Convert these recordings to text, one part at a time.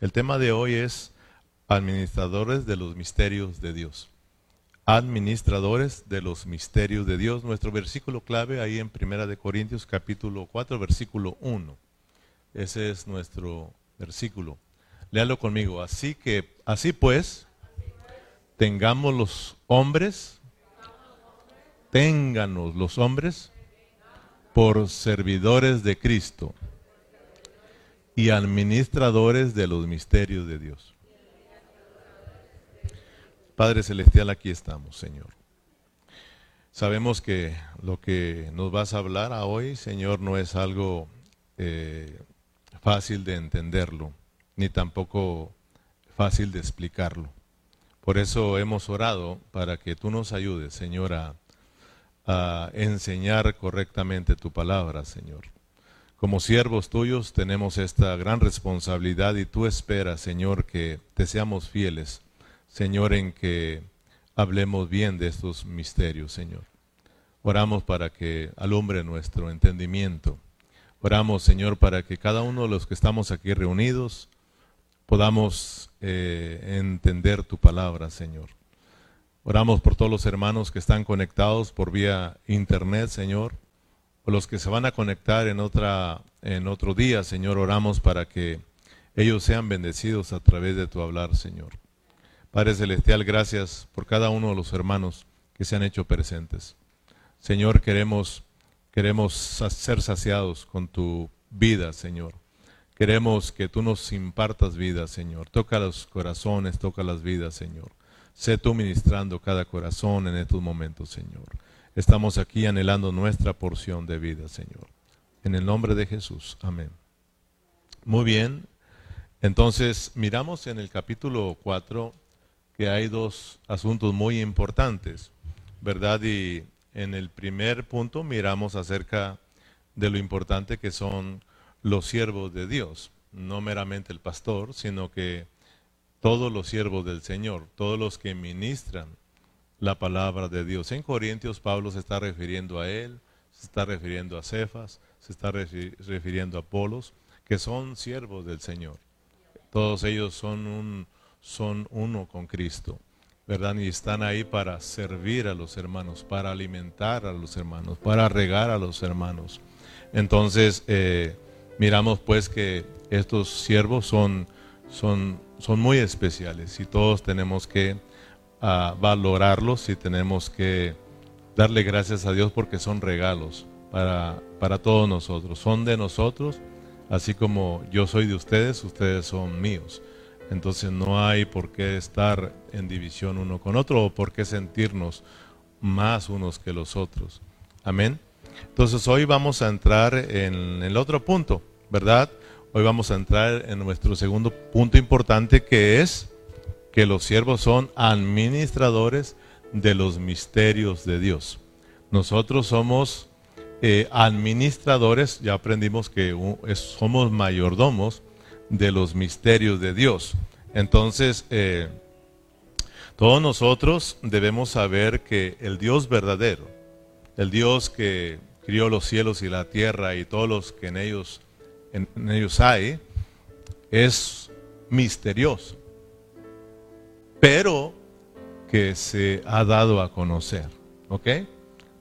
El tema de hoy es administradores de los misterios de Dios. Administradores de los misterios de Dios. Nuestro versículo clave ahí en Primera de Corintios capítulo 4 versículo 1. Ese es nuestro versículo. Léalo conmigo. Así que, así pues, tengamos los hombres, ténganos los hombres por servidores de Cristo y administradores de los misterios de Dios. Padre Celestial, aquí estamos, Señor. Sabemos que lo que nos vas a hablar hoy, Señor, no es algo eh, fácil de entenderlo, ni tampoco fácil de explicarlo. Por eso hemos orado para que tú nos ayudes, Señor, a, a enseñar correctamente tu palabra, Señor. Como siervos tuyos tenemos esta gran responsabilidad y tú esperas, Señor, que te seamos fieles, Señor, en que hablemos bien de estos misterios, Señor. Oramos para que alumbre nuestro entendimiento. Oramos, Señor, para que cada uno de los que estamos aquí reunidos podamos eh, entender tu palabra, Señor. Oramos por todos los hermanos que están conectados por vía internet, Señor los que se van a conectar en, otra, en otro día, Señor, oramos para que ellos sean bendecidos a través de tu hablar, Señor. Padre Celestial, gracias por cada uno de los hermanos que se han hecho presentes. Señor, queremos, queremos ser saciados con tu vida, Señor. Queremos que tú nos impartas vida, Señor. Toca los corazones, toca las vidas, Señor. Sé tú ministrando cada corazón en estos momentos, Señor estamos aquí anhelando nuestra porción de vida, Señor. En el nombre de Jesús. Amén. Muy bien. Entonces, miramos en el capítulo 4 que hay dos asuntos muy importantes, ¿verdad? Y en el primer punto miramos acerca de lo importante que son los siervos de Dios, no meramente el pastor, sino que todos los siervos del Señor, todos los que ministran la palabra de Dios. En Corintios Pablo se está refiriendo a él, se está refiriendo a Cefas, se está refiriendo a Apolos, que son siervos del Señor. Todos ellos son, un, son uno con Cristo, ¿verdad? Y están ahí para servir a los hermanos, para alimentar a los hermanos, para regar a los hermanos. Entonces, eh, miramos pues que estos siervos son, son, son muy especiales y todos tenemos que a valorarlos y tenemos que darle gracias a Dios porque son regalos para, para todos nosotros. Son de nosotros, así como yo soy de ustedes, ustedes son míos. Entonces no hay por qué estar en división uno con otro o por qué sentirnos más unos que los otros. Amén. Entonces hoy vamos a entrar en el otro punto, ¿verdad? Hoy vamos a entrar en nuestro segundo punto importante que es que los siervos son administradores de los misterios de Dios. Nosotros somos eh, administradores, ya aprendimos que somos mayordomos de los misterios de Dios. Entonces, eh, todos nosotros debemos saber que el Dios verdadero, el Dios que crió los cielos y la tierra y todos los que en ellos, en ellos hay, es misterioso pero que se ha dado a conocer. ¿Ok?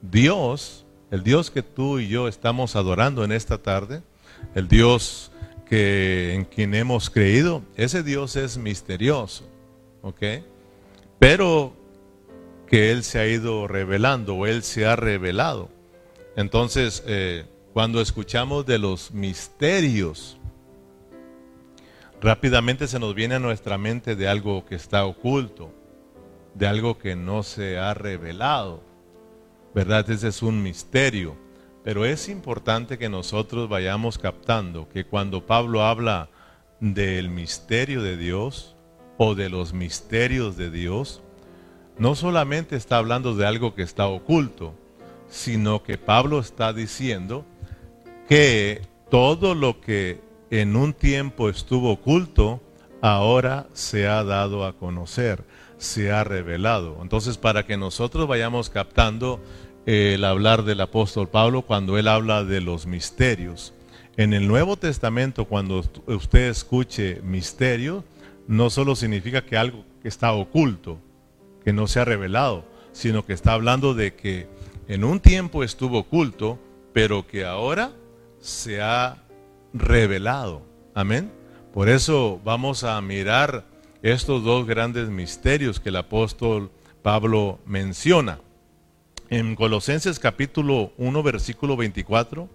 Dios, el Dios que tú y yo estamos adorando en esta tarde, el Dios que, en quien hemos creído, ese Dios es misterioso. ¿Ok? Pero que Él se ha ido revelando o Él se ha revelado. Entonces, eh, cuando escuchamos de los misterios rápidamente se nos viene a nuestra mente de algo que está oculto, de algo que no se ha revelado. ¿Verdad? Ese es un misterio. Pero es importante que nosotros vayamos captando que cuando Pablo habla del misterio de Dios o de los misterios de Dios, no solamente está hablando de algo que está oculto, sino que Pablo está diciendo que todo lo que en un tiempo estuvo oculto, ahora se ha dado a conocer, se ha revelado. Entonces, para que nosotros vayamos captando el hablar del apóstol Pablo cuando él habla de los misterios, En el Nuevo Testamento, cuando usted escuche misterio, no solo significa que algo está oculto, que no se ha revelado, sino que está hablando de que en un tiempo estuvo oculto, pero que ahora se ha revelado. Amén. Por eso vamos a mirar estos dos grandes misterios que el apóstol Pablo menciona. En Colosenses capítulo 1, versículo 24.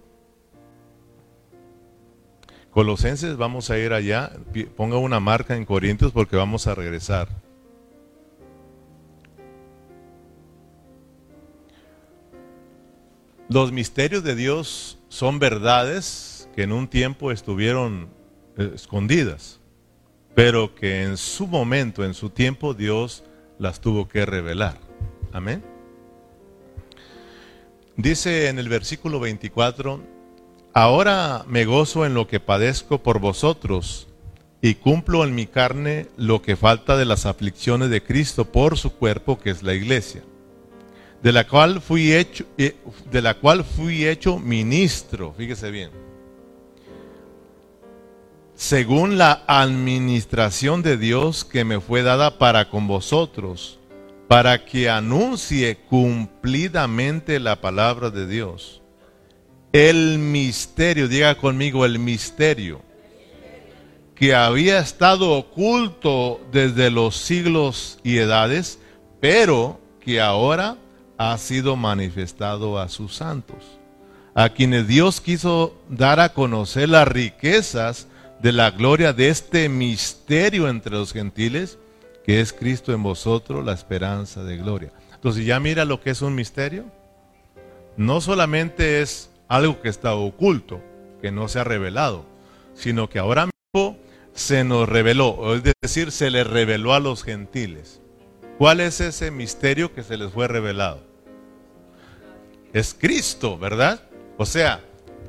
Colosenses, vamos a ir allá. Ponga una marca en Corintios porque vamos a regresar. Los misterios de Dios son verdades que en un tiempo estuvieron eh, escondidas, pero que en su momento, en su tiempo, Dios las tuvo que revelar. Amén. Dice en el versículo 24, ahora me gozo en lo que padezco por vosotros y cumplo en mi carne lo que falta de las aflicciones de Cristo por su cuerpo, que es la iglesia de la cual fui hecho, eh, de la cual fui hecho ministro, fíjese bien, según la administración de Dios que me fue dada para con vosotros, para que anuncie cumplidamente la palabra de Dios. El misterio, diga conmigo el misterio, que había estado oculto desde los siglos y edades, pero que ahora ha sido manifestado a sus santos, a quienes Dios quiso dar a conocer las riquezas de la gloria de este misterio entre los gentiles, que es Cristo en vosotros, la esperanza de gloria. Entonces ya mira lo que es un misterio. No solamente es algo que está oculto, que no se ha revelado, sino que ahora mismo se nos reveló, es decir, se le reveló a los gentiles. ¿Cuál es ese misterio que se les fue revelado? Es Cristo, ¿verdad? O sea,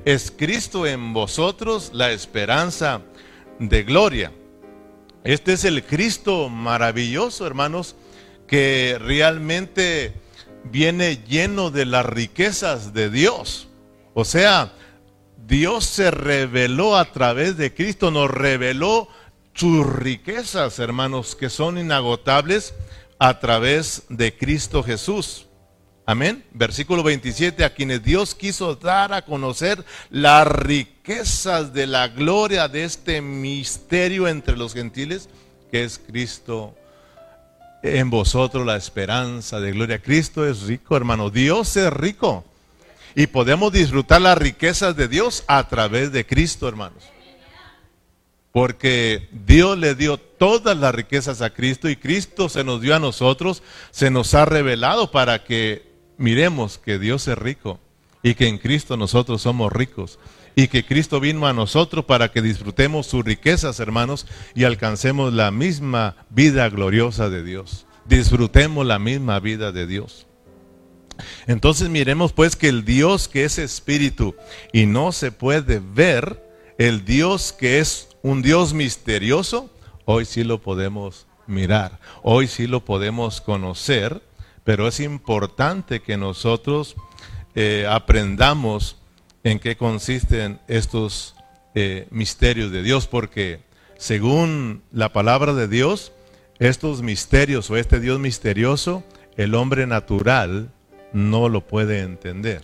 es Cristo en vosotros la esperanza de gloria. Este es el Cristo maravilloso, hermanos, que realmente viene lleno de las riquezas de Dios. O sea, Dios se reveló a través de Cristo, nos reveló sus riquezas, hermanos, que son inagotables a través de Cristo Jesús. Amén. Versículo 27, a quienes Dios quiso dar a conocer las riquezas de la gloria de este misterio entre los gentiles, que es Cristo en vosotros, la esperanza de gloria. Cristo es rico, hermano. Dios es rico. Y podemos disfrutar las riquezas de Dios a través de Cristo, hermanos. Porque Dios le dio todas las riquezas a Cristo y Cristo se nos dio a nosotros, se nos ha revelado para que miremos que Dios es rico y que en Cristo nosotros somos ricos y que Cristo vino a nosotros para que disfrutemos sus riquezas, hermanos, y alcancemos la misma vida gloriosa de Dios. Disfrutemos la misma vida de Dios. Entonces miremos pues que el Dios que es espíritu y no se puede ver, el Dios que es un Dios misterioso, hoy sí lo podemos mirar, hoy sí lo podemos conocer, pero es importante que nosotros eh, aprendamos en qué consisten estos eh, misterios de Dios, porque según la palabra de Dios, estos misterios o este Dios misterioso, el hombre natural no lo puede entender.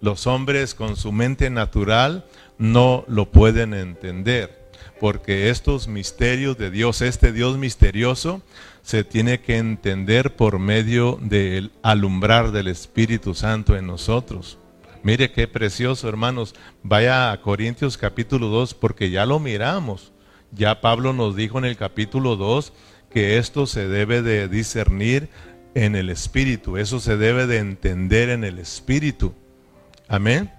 Los hombres con su mente natural no lo pueden entender, porque estos misterios de Dios, este Dios misterioso, se tiene que entender por medio del alumbrar del Espíritu Santo en nosotros. Mire qué precioso, hermanos. Vaya a Corintios capítulo 2 porque ya lo miramos. Ya Pablo nos dijo en el capítulo 2 que esto se debe de discernir en el Espíritu. Eso se debe de entender en el Espíritu. Amén.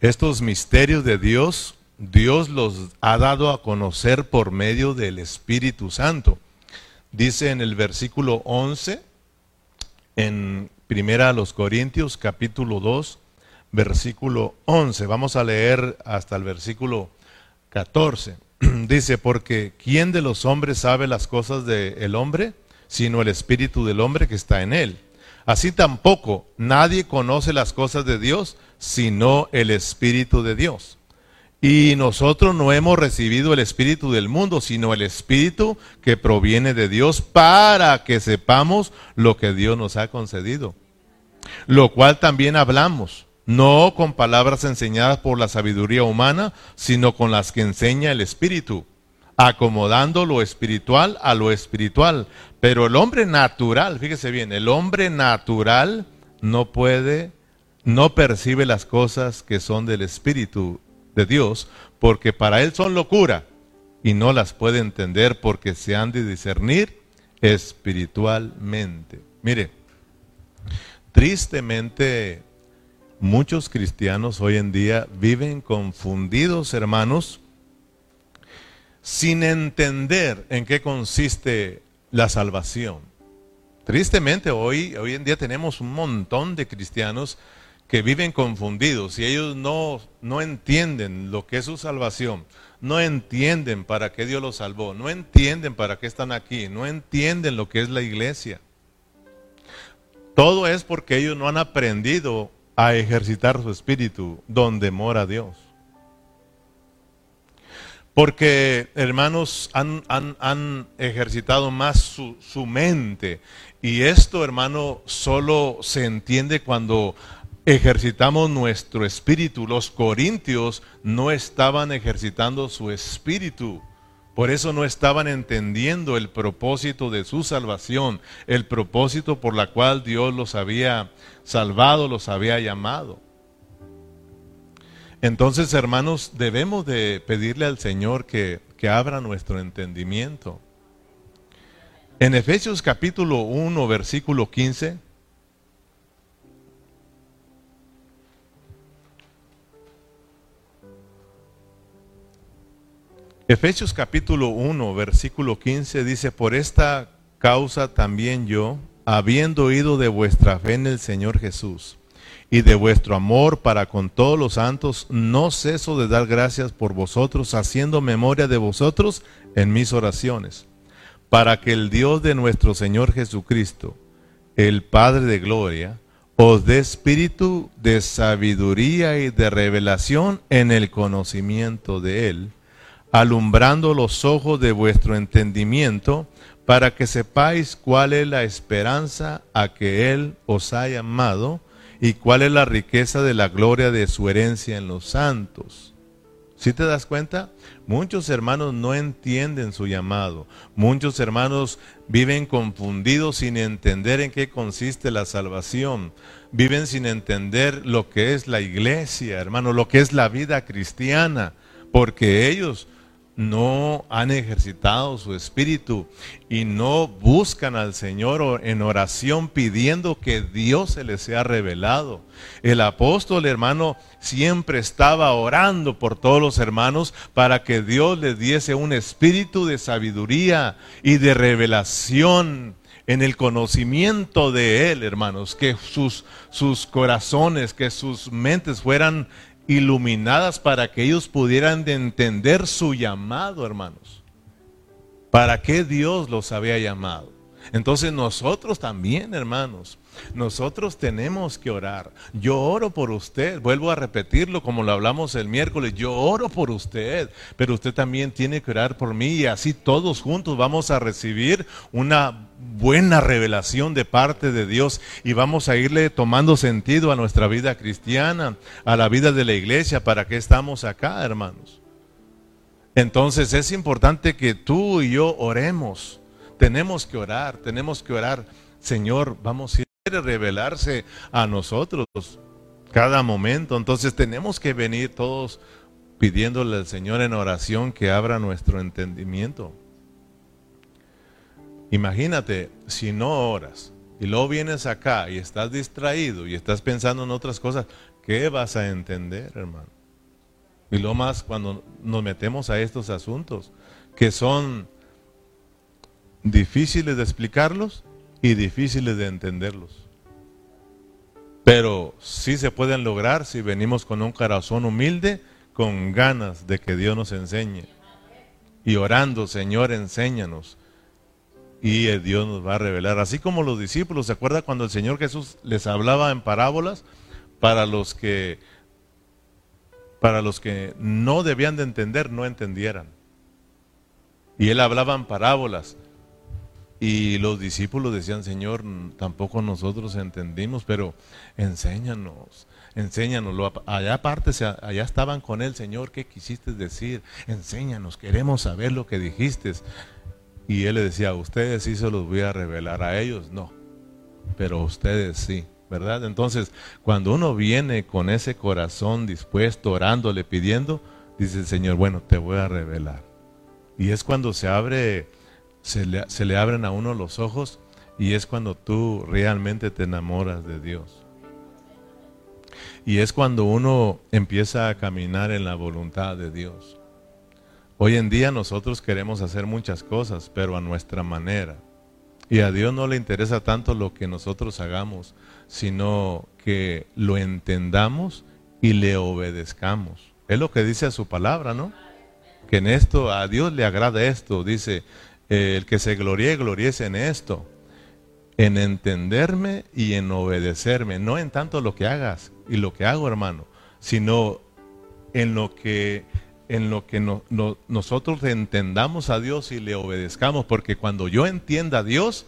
Estos misterios de Dios, Dios los ha dado a conocer por medio del Espíritu Santo. Dice en el versículo 11, en Primera a los Corintios, capítulo 2, versículo 11. Vamos a leer hasta el versículo 14. Dice, porque ¿quién de los hombres sabe las cosas del hombre? Sino el espíritu del hombre que está en él. Así tampoco nadie conoce las cosas de Dios, sino el Espíritu de Dios. Y nosotros no hemos recibido el Espíritu del mundo, sino el Espíritu que proviene de Dios para que sepamos lo que Dios nos ha concedido. Lo cual también hablamos, no con palabras enseñadas por la sabiduría humana, sino con las que enseña el Espíritu, acomodando lo espiritual a lo espiritual. Pero el hombre natural, fíjese bien, el hombre natural no puede, no percibe las cosas que son del Espíritu de Dios, porque para él son locura y no las puede entender porque se han de discernir espiritualmente. Mire, tristemente muchos cristianos hoy en día viven confundidos, hermanos, sin entender en qué consiste la salvación. Tristemente hoy, hoy en día tenemos un montón de cristianos que viven confundidos y ellos no, no entienden lo que es su salvación, no entienden para qué Dios los salvó, no entienden para qué están aquí, no entienden lo que es la iglesia. Todo es porque ellos no han aprendido a ejercitar su espíritu donde mora Dios. Porque, hermanos, han, han, ejercitado más su, su, mente. Y esto, hermano, solo se entiende cuando ejercitamos nuestro espíritu. Los corintios no estaban ejercitando su espíritu. Por eso no estaban entendiendo el propósito de su salvación, el propósito por la cual Dios los había salvado, los había llamado. Entonces, hermanos, debemos de pedirle al Señor que, que abra nuestro entendimiento. En Efesios capítulo 1, versículo 15, Efesios capítulo 1, versículo 15 dice, por esta causa también yo, habiendo oído de vuestra fe en el Señor Jesús y de vuestro amor para con todos los santos, no ceso de dar gracias por vosotros, haciendo memoria de vosotros en mis oraciones, para que el Dios de nuestro Señor Jesucristo, el Padre de Gloria, os dé espíritu de sabiduría y de revelación en el conocimiento de Él alumbrando los ojos de vuestro entendimiento, para que sepáis cuál es la esperanza a que Él os ha llamado y cuál es la riqueza de la gloria de su herencia en los santos. ¿Sí te das cuenta? Muchos hermanos no entienden su llamado. Muchos hermanos viven confundidos sin entender en qué consiste la salvación. Viven sin entender lo que es la iglesia, hermano, lo que es la vida cristiana, porque ellos no han ejercitado su espíritu y no buscan al Señor en oración pidiendo que Dios se les sea revelado. El apóstol hermano siempre estaba orando por todos los hermanos para que Dios les diese un espíritu de sabiduría y de revelación en el conocimiento de Él, hermanos, que sus, sus corazones, que sus mentes fueran iluminadas para que ellos pudieran entender su llamado, hermanos. ¿Para qué Dios los había llamado? Entonces nosotros también, hermanos, nosotros tenemos que orar. Yo oro por usted, vuelvo a repetirlo como lo hablamos el miércoles, yo oro por usted, pero usted también tiene que orar por mí y así todos juntos vamos a recibir una buena revelación de parte de Dios y vamos a irle tomando sentido a nuestra vida cristiana, a la vida de la iglesia, para que estamos acá, hermanos. Entonces es importante que tú y yo oremos. Tenemos que orar, tenemos que orar. Señor, vamos a ir revelarse a nosotros cada momento. Entonces tenemos que venir todos pidiéndole al Señor en oración que abra nuestro entendimiento. Imagínate, si no oras y luego vienes acá y estás distraído y estás pensando en otras cosas, ¿qué vas a entender, hermano? Y lo más cuando nos metemos a estos asuntos, que son difíciles de explicarlos, y difíciles de entenderlos. Pero sí se pueden lograr si venimos con un corazón humilde, con ganas de que Dios nos enseñe. Y orando, Señor, enséñanos. Y Dios nos va a revelar. Así como los discípulos, ¿se acuerda cuando el Señor Jesús les hablaba en parábolas? Para los que para los que no debían de entender, no entendieran. Y él hablaba en parábolas. Y los discípulos decían, Señor, tampoco nosotros entendimos, pero enséñanos, enséñanos. Allá aparte, allá estaban con él, Señor, ¿qué quisiste decir? Enséñanos, queremos saber lo que dijiste. Y él le decía, a ustedes sí se los voy a revelar, a ellos no, pero ustedes sí. ¿verdad? Entonces, cuando uno viene con ese corazón dispuesto, orándole, pidiendo, dice el Señor, bueno, te voy a revelar. Y es cuando se abre, se le, se le abren a uno los ojos y es cuando tú realmente te enamoras de Dios. Y es cuando uno empieza a caminar en la voluntad de Dios. Hoy en día nosotros queremos hacer muchas cosas, pero a nuestra manera. Y a Dios no le interesa tanto lo que nosotros hagamos, sino que lo entendamos y le obedezcamos. Es lo que dice a su palabra, ¿no? Que en esto, a Dios le agrada esto. Dice, el que se gloríe, gloríese en esto. En entenderme y en obedecerme. No en tanto lo que hagas y lo que hago, hermano, sino en lo que en lo que nosotros entendamos a Dios y le obedezcamos, porque cuando yo entienda a Dios,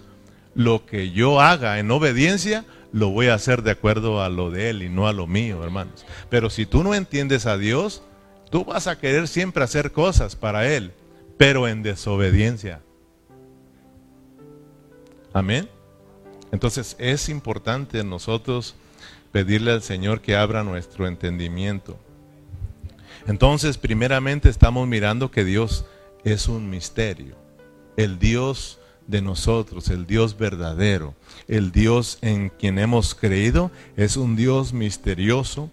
lo que yo haga en obediencia, lo voy a hacer de acuerdo a lo de Él y no a lo mío, hermanos. Pero si tú no entiendes a Dios, tú vas a querer siempre hacer cosas para Él, pero en desobediencia. Amén. Entonces es importante nosotros pedirle al Señor que abra nuestro entendimiento. Entonces, primeramente estamos mirando que Dios es un misterio. El Dios de nosotros, el Dios verdadero, el Dios en quien hemos creído, es un Dios misterioso,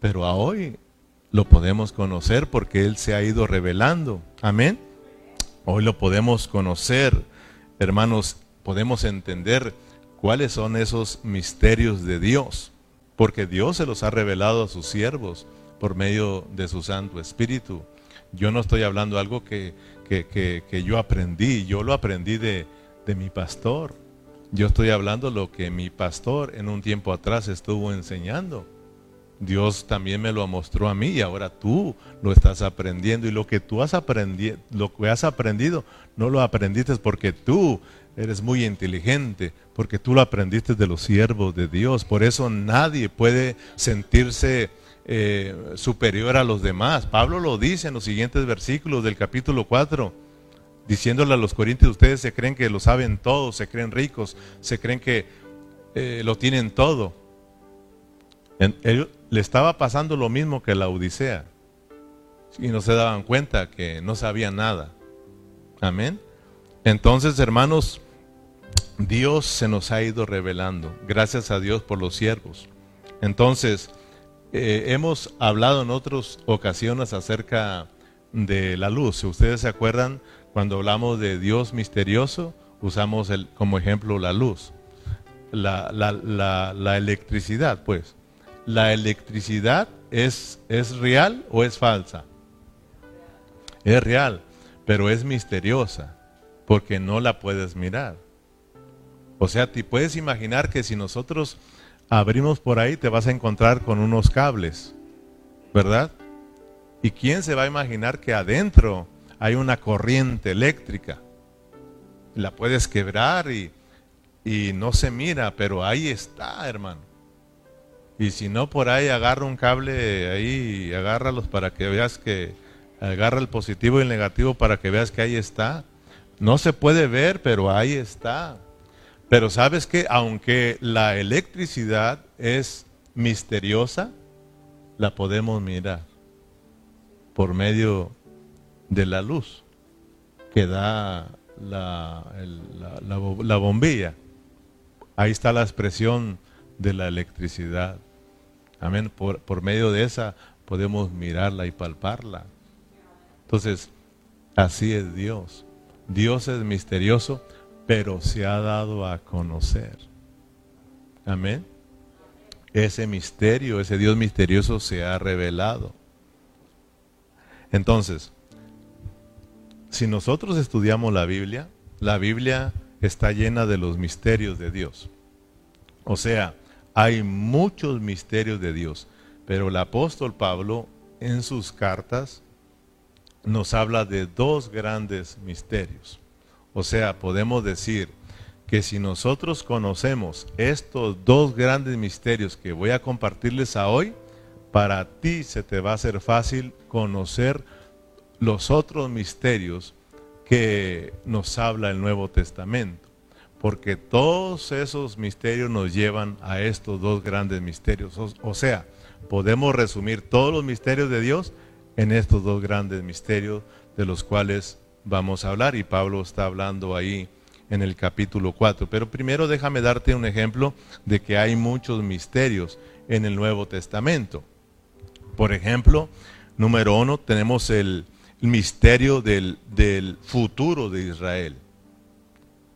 pero hoy lo podemos conocer porque Él se ha ido revelando. Amén. Hoy lo podemos conocer, hermanos, podemos entender cuáles son esos misterios de Dios, porque Dios se los ha revelado a sus siervos por medio de su Santo Espíritu. Yo no estoy hablando algo que, que, yo aprendí, yo lo aprendí de, de mi pastor. Yo estoy hablando lo que mi pastor en un tiempo atrás estuvo enseñando. Dios también me lo mostró a mí y ahora tú lo estás aprendiendo y lo que tú has aprendido, lo que has aprendido no lo aprendiste porque tú eres muy inteligente, porque tú lo aprendiste de los siervos de Dios. Por eso nadie puede sentirse eh, superior a los demás. Pablo lo dice en los siguientes versículos del capítulo 4, diciéndole a los corintios, ustedes se creen que lo saben todo, se creen ricos, se creen que eh, lo tienen todo. Él, le estaba pasando lo mismo que la Odisea y no se daban cuenta que no sabían nada. Amén. Entonces, hermanos, Dios se nos ha ido revelando. Gracias a Dios por los siervos. Entonces, eh, hemos hablado en otras ocasiones acerca de la luz. Si ustedes se acuerdan, cuando hablamos de Dios misterioso, usamos el, como ejemplo la luz. La, electricidad, pues. ¿La electricidad es, es real o es falsa? Es real, pero es misteriosa, porque no la puedes mirar. O sea, te puedes imaginar que si nosotros abrimos por ahí, te vas a encontrar con unos cables, ¿verdad? ¿Y quién se va a imaginar que adentro hay una corriente eléctrica? La puedes quebrar y, y no se mira, pero ahí está, hermano. Y si no, por ahí agarra un cable ahí, agárralos para que veas que agarra el positivo y el negativo para que veas que ahí está. No se puede ver, pero ahí está. Pero sabes que aunque la electricidad es misteriosa, la podemos mirar por medio de la luz que da la, la, bombilla. Ahí está la expresión de la electricidad. Amén. Por, por medio de esa podemos mirarla y palparla. Entonces, así es Dios. Dios es misterioso pero se ha dado a conocer. Amén. Ese misterio, ese Dios misterioso se ha revelado. Entonces, si nosotros estudiamos la Biblia, la Biblia está llena de los misterios de Dios. O sea, hay muchos misterios de Dios, pero el apóstol Pablo en sus cartas nos habla de dos grandes misterios. O sea, podemos decir que si nosotros conocemos estos dos grandes misterios que voy a compartirles a hoy, para ti se te va a hacer fácil conocer los otros misterios que nos habla el Nuevo Testamento. Porque todos esos misterios nos llevan a estos dos grandes misterios. O, sea, podemos resumir todos los misterios de Dios en estos dos grandes misterios de los cuales vamos a hablar. Y Pablo está hablando ahí en el capítulo 4. Pero primero déjame darte un ejemplo de que hay muchos misterios en el Nuevo Testamento. Por ejemplo, número uno, tenemos el misterio del, del futuro de Israel.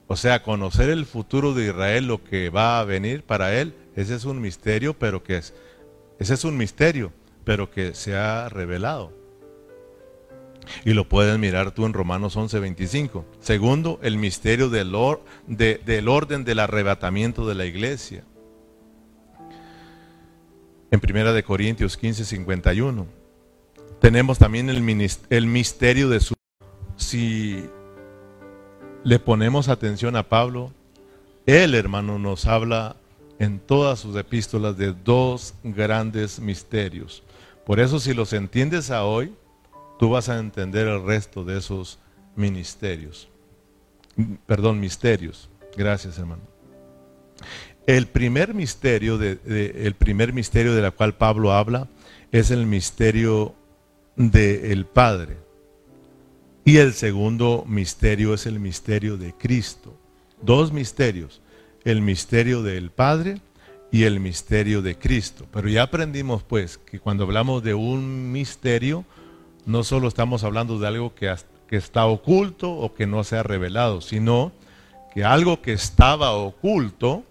O sea, conocer el futuro de Israel, lo que va a venir para él, ese es un misterio, pero que es, ese es un misterio, pero que se ha revelado. Y lo puedes mirar tú en Romanos 11:25. Segundo, el misterio del, del orden del arrebatamiento de la iglesia. En Primera de Corintios 15:51. Tenemos también el, el misterio de su... Si le ponemos atención a Pablo, él, hermano, nos habla en todas sus epístolas de dos grandes misterios. Por eso si los entiendes a hoy, tú vas a entender el resto de esos ministerios. Perdón, misterios. Gracias, hermano. El primer misterio de, el primer misterio de la cual Pablo habla es el misterio del Padre. Y el segundo misterio es el misterio de Cristo. Dos misterios, el misterio del Padre y el misterio de Cristo. Pero ya aprendimos pues que cuando hablamos de un misterio, no solo estamos hablando de algo que, está oculto o que no se ha revelado, sino que algo que estaba oculto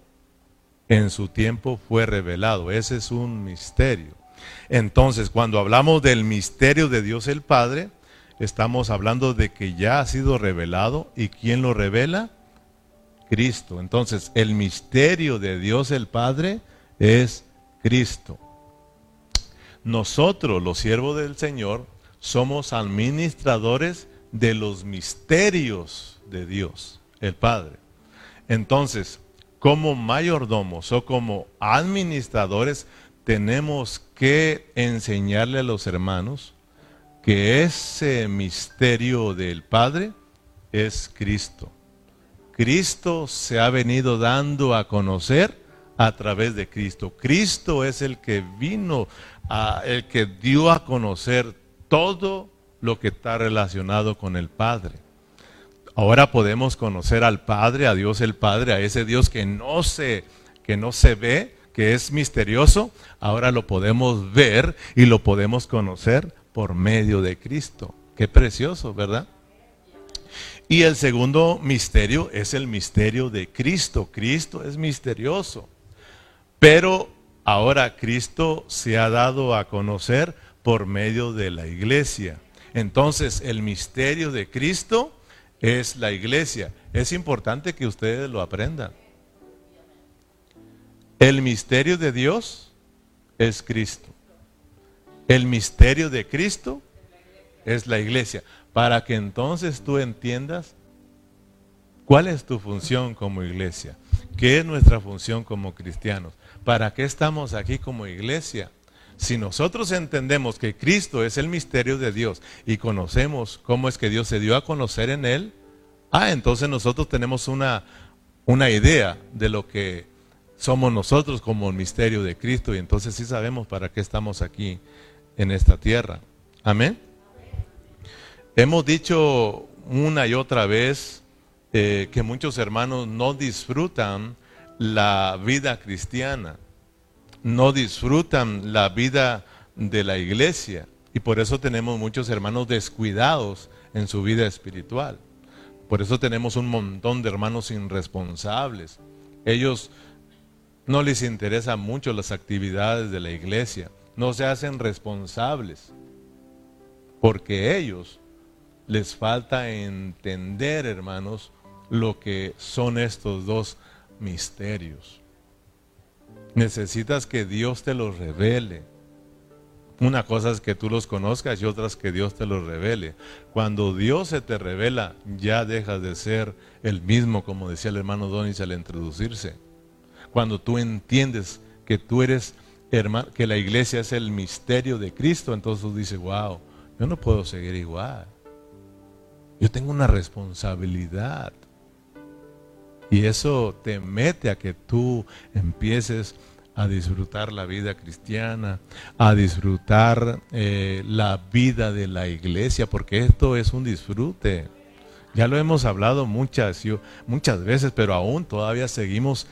en su tiempo fue revelado. Ese es un misterio. Entonces, cuando hablamos del misterio de Dios el Padre, estamos hablando de que ya ha sido revelado. ¿Y quién lo revela? Cristo. Entonces, el misterio de Dios el Padre es Cristo. Nosotros, los siervos del Señor, somos administradores de los misterios de Dios, el Padre. Entonces, como mayordomos o como administradores, tenemos que enseñarle a los hermanos que ese misterio del Padre es Cristo. Cristo se ha venido dando a conocer a través de Cristo. Cristo es el que vino, a, el que dio a conocer todo lo que está relacionado con el Padre. Ahora podemos conocer al Padre, a Dios el Padre, a ese Dios que no se, que no se ve, que es misterioso, ahora lo podemos ver y lo podemos conocer por medio de Cristo. Qué precioso, ¿verdad? Y el segundo misterio es el misterio de Cristo. Cristo es misterioso. Pero ahora Cristo se ha dado a conocer por medio de la iglesia. Entonces el misterio de Cristo es la iglesia. Es importante que ustedes lo aprendan. El misterio de Dios es Cristo. El misterio de Cristo es la iglesia. Para que entonces tú entiendas cuál es tu función como iglesia. ¿Qué es nuestra función como cristianos? ¿Para qué estamos aquí como iglesia? Si nosotros entendemos que Cristo es el misterio de Dios y conocemos cómo es que Dios se dio a conocer en Él, ah, entonces nosotros tenemos una, una idea de lo que somos nosotros como el misterio de Cristo y entonces sí sabemos para qué estamos aquí en esta tierra. Amén. Hemos dicho una y otra vez eh, que muchos hermanos no disfrutan la vida cristiana, no disfrutan la vida de la iglesia y por eso tenemos muchos hermanos descuidados en su vida espiritual. Por eso tenemos un montón de hermanos irresponsables. Ellos no les interesan mucho las actividades de la iglesia, no se hacen responsables, porque ellos les falta entender, hermanos, lo que son estos dos misterios. Necesitas que Dios te los revele, Una cosa es que tú los conozcas y otras que Dios te los revele. Cuando Dios se te revela, ya dejas de ser el mismo, como decía el hermano Donis al introducirse. Cuando tú entiendes que tú eres hermano, que la iglesia es el misterio de Cristo, entonces tú dices, wow, yo no puedo seguir igual. Yo tengo una responsabilidad. Y eso te mete a que tú empieces a disfrutar la vida cristiana, a disfrutar eh, la vida de la iglesia, porque esto es un disfrute. Ya lo hemos hablado muchas, muchas veces, pero aún todavía seguimos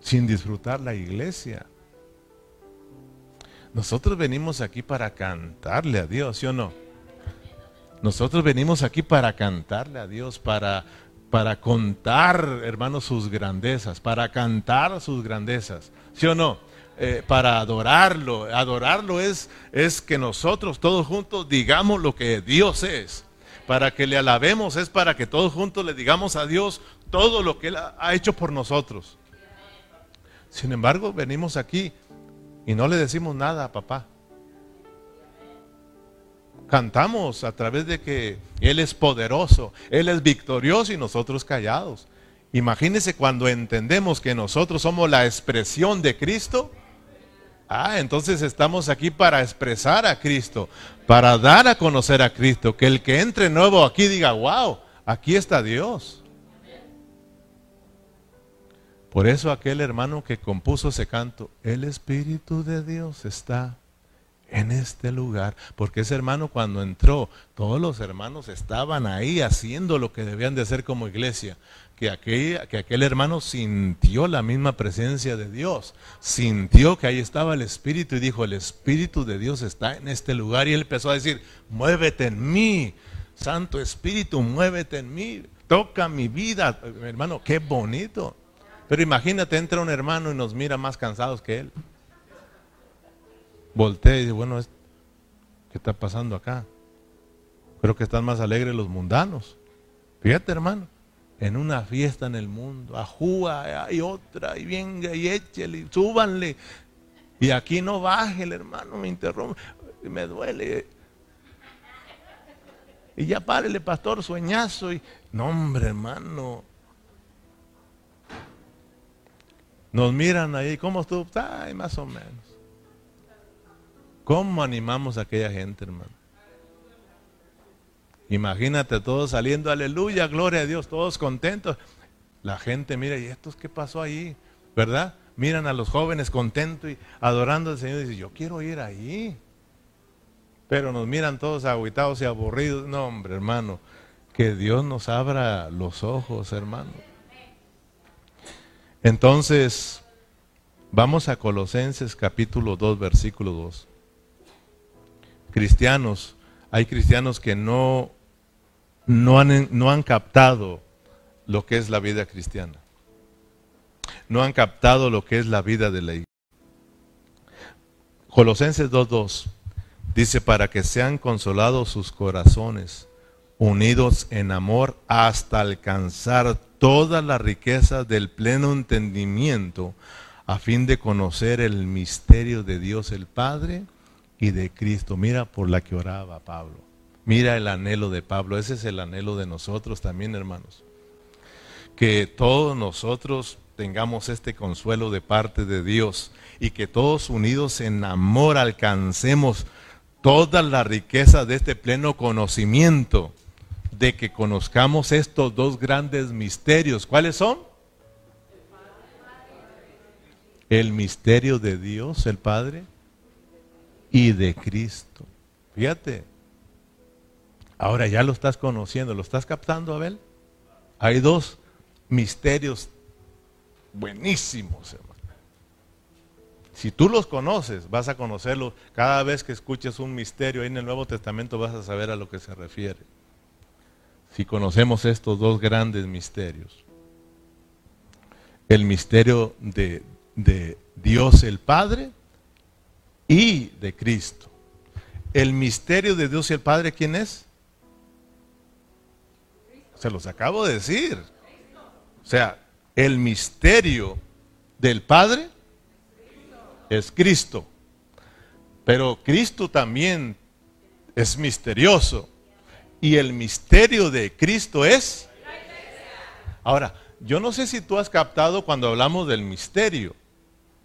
sin disfrutar la iglesia. Nosotros venimos aquí para cantarle a Dios, ¿sí o no? Nosotros venimos aquí para cantarle a Dios, para, para contar, hermanos, sus grandezas, para cantar sus grandezas. ¿Sí o no? Eh, para adorarlo. Adorarlo es, es que nosotros todos juntos digamos lo que Dios es. Para que le alabemos es para que todos juntos le digamos a Dios todo lo que Él ha hecho por nosotros. Sin embargo, venimos aquí y no le decimos nada a papá. Cantamos a través de que Él es poderoso, Él es victorioso y nosotros callados. Imagínense cuando entendemos que nosotros somos la expresión de Cristo. Ah, entonces estamos aquí para expresar a Cristo, para dar a conocer a Cristo. Que el que entre nuevo aquí diga, wow, aquí está Dios. Por eso aquel hermano que compuso ese canto, el Espíritu de Dios está en este lugar. Porque ese hermano cuando entró, todos los hermanos estaban ahí haciendo lo que debían de hacer como iglesia. Que aquel, que aquel hermano sintió la misma presencia de Dios, sintió que ahí estaba el Espíritu y dijo, el Espíritu de Dios está en este lugar y él empezó a decir, muévete en mí, Santo Espíritu, muévete en mí, toca mi vida, hermano, qué bonito. Pero imagínate, entra un hermano y nos mira más cansados que él. Voltea y dice, bueno, ¿qué está pasando acá? Creo que están más alegres los mundanos. Fíjate, hermano en una fiesta en el mundo. Ajúa, hay otra, y venga, y échele, y súbanle. Y aquí no baje el hermano, me interrumpe, me duele. Y ya párele, pastor, sueñazo. Y, no, hombre, hermano. Nos miran ahí, ¿cómo estuvo? Ay, más o menos. ¿Cómo animamos a aquella gente, hermano? Imagínate todos saliendo, aleluya, gloria a Dios, todos contentos. La gente mira, ¿y esto qué pasó ahí? ¿Verdad? Miran a los jóvenes contentos y adorando al Señor y dicen, yo quiero ir ahí. Pero nos miran todos aguitados y aburridos. No, hombre, hermano, que Dios nos abra los ojos, hermano. Entonces, vamos a Colosenses capítulo 2, versículo 2. Cristianos, hay cristianos que no no han, no han captado lo que es la vida cristiana. No han captado lo que es la vida de la iglesia. Colosenses 2.2 dice, para que sean consolados sus corazones, unidos en amor hasta alcanzar toda la riqueza del pleno entendimiento, a fin de conocer el misterio de Dios el Padre y de Cristo. Mira por la que oraba Pablo. Mira el anhelo de Pablo, ese es el anhelo de nosotros también, hermanos. Que todos nosotros tengamos este consuelo de parte de Dios y que todos unidos en amor alcancemos toda la riqueza de este pleno conocimiento, de que conozcamos estos dos grandes misterios. ¿Cuáles son? El misterio de Dios, el Padre, y de Cristo. Fíjate, Ahora ya lo estás conociendo, ¿lo estás captando, Abel? Hay dos misterios buenísimos. Si tú los conoces, vas a conocerlos. Cada vez que escuches un misterio ahí en el Nuevo Testamento vas a saber a lo que se refiere. Si conocemos estos dos grandes misterios. El misterio de, Dios el Padre y de Cristo. El misterio de Dios y el Padre, ¿quién es? Se los acabo de decir. O sea, el misterio del Padre es Cristo. Pero Cristo también es misterioso. Y el misterio de Cristo es... Ahora, yo no sé si tú has captado cuando hablamos del misterio,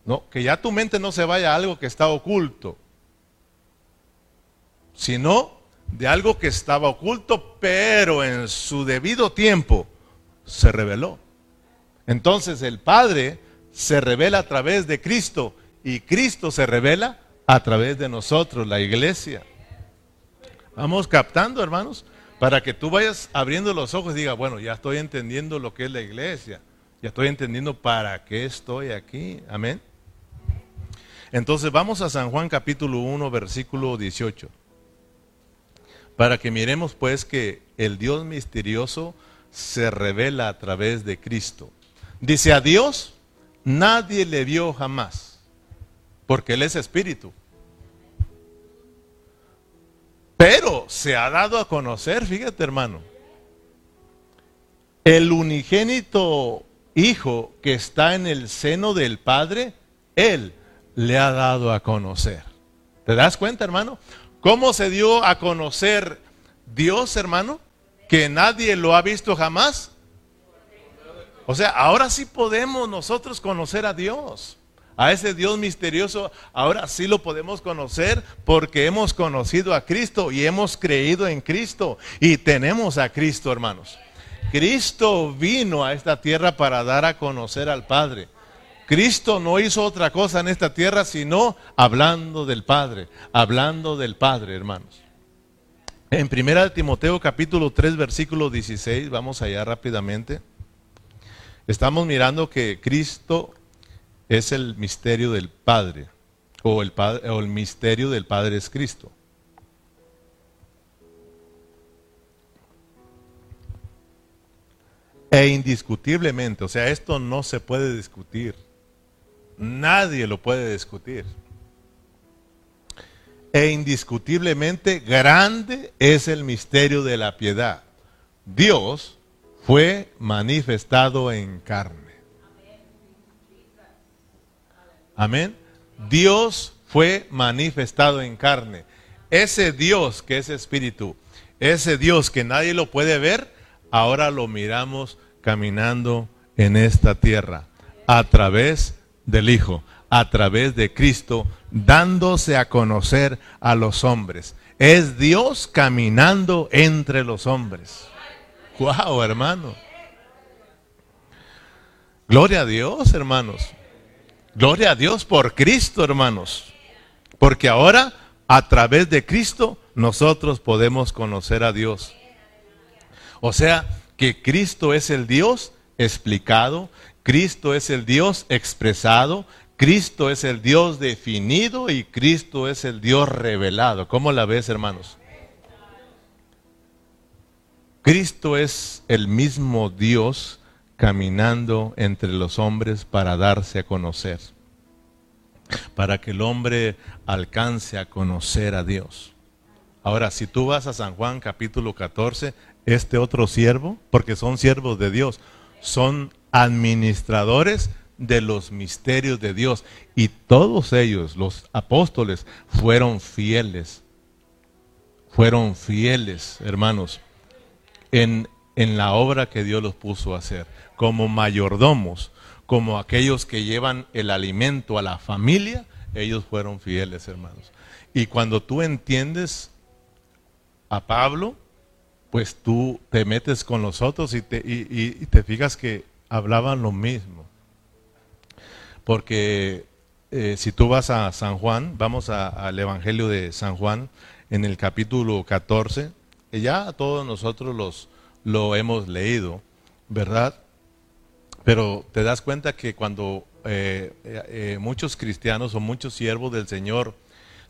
¿no? Que ya tu mente no se vaya a algo que está oculto, sino de algo que estaba oculto, pero en su debido tiempo se reveló. Entonces el Padre se revela a través de Cristo y Cristo se revela a través de nosotros, la iglesia. Vamos captando, hermanos, para que tú vayas abriendo los ojos y digas, bueno, ya estoy entendiendo lo que es la iglesia, ya estoy entendiendo para qué estoy aquí. Amén. Entonces vamos a San Juan capítulo 1, versículo 18 para que miremos pues que el Dios misterioso se revela a través de Cristo. Dice a Dios, nadie le vio jamás, porque Él es espíritu. Pero se ha dado a conocer, fíjate hermano, el unigénito Hijo que está en el seno del Padre, Él le ha dado a conocer. ¿Te das cuenta, hermano? ¿Cómo se dio a conocer Dios, hermano? Que nadie lo ha visto jamás. O sea, ahora sí podemos nosotros conocer a Dios. A ese Dios misterioso, ahora sí lo podemos conocer porque hemos conocido a Cristo y hemos creído en Cristo y tenemos a Cristo, hermanos. Cristo vino a esta tierra para dar a conocer al Padre. Cristo no hizo otra cosa en esta tierra sino hablando del Padre, hablando del Padre, hermanos. En 1 Timoteo capítulo 3 versículo 16, vamos allá rápidamente. Estamos mirando que Cristo es el misterio del Padre, o el, padre, o el misterio del Padre es Cristo. E indiscutiblemente, o sea, esto no se puede discutir. Nadie lo puede discutir. E indiscutiblemente grande es el misterio de la piedad. Dios fue manifestado en carne. Amén. Dios fue manifestado en carne. Ese Dios que es espíritu, ese Dios que nadie lo puede ver, ahora lo miramos caminando en esta tierra a través del Hijo a través de Cristo, dándose a conocer a los hombres. Es Dios caminando entre los hombres. ¡Wow, hermano! Gloria a Dios, hermanos. Gloria a Dios por Cristo, hermanos. Porque ahora, a través de Cristo, nosotros podemos conocer a Dios. O sea, que Cristo es el Dios explicado, Cristo es el Dios expresado, Cristo es el Dios definido y Cristo es el Dios revelado. ¿Cómo la ves, hermanos? Cristo es el mismo Dios caminando entre los hombres para darse a conocer, para que el hombre alcance a conocer a Dios. Ahora, si tú vas a San Juan capítulo 14, este otro siervo, porque son siervos de Dios, son administradores de los misterios de Dios. Y todos ellos, los apóstoles, fueron fieles. Fueron fieles, hermanos, en, en la obra que Dios los puso a hacer. Como mayordomos, como aquellos que llevan el alimento a la familia, ellos fueron fieles, hermanos. Y cuando tú entiendes a Pablo, pues tú te metes con los otros y te, y te fijas que hablaban lo mismo. Porque eh, si tú vas a San Juan, vamos al Evangelio de San Juan, en el capítulo 14, ya todos nosotros los, lo hemos leído, ¿verdad? Pero te das cuenta que cuando eh, eh, muchos cristianos o muchos siervos del Señor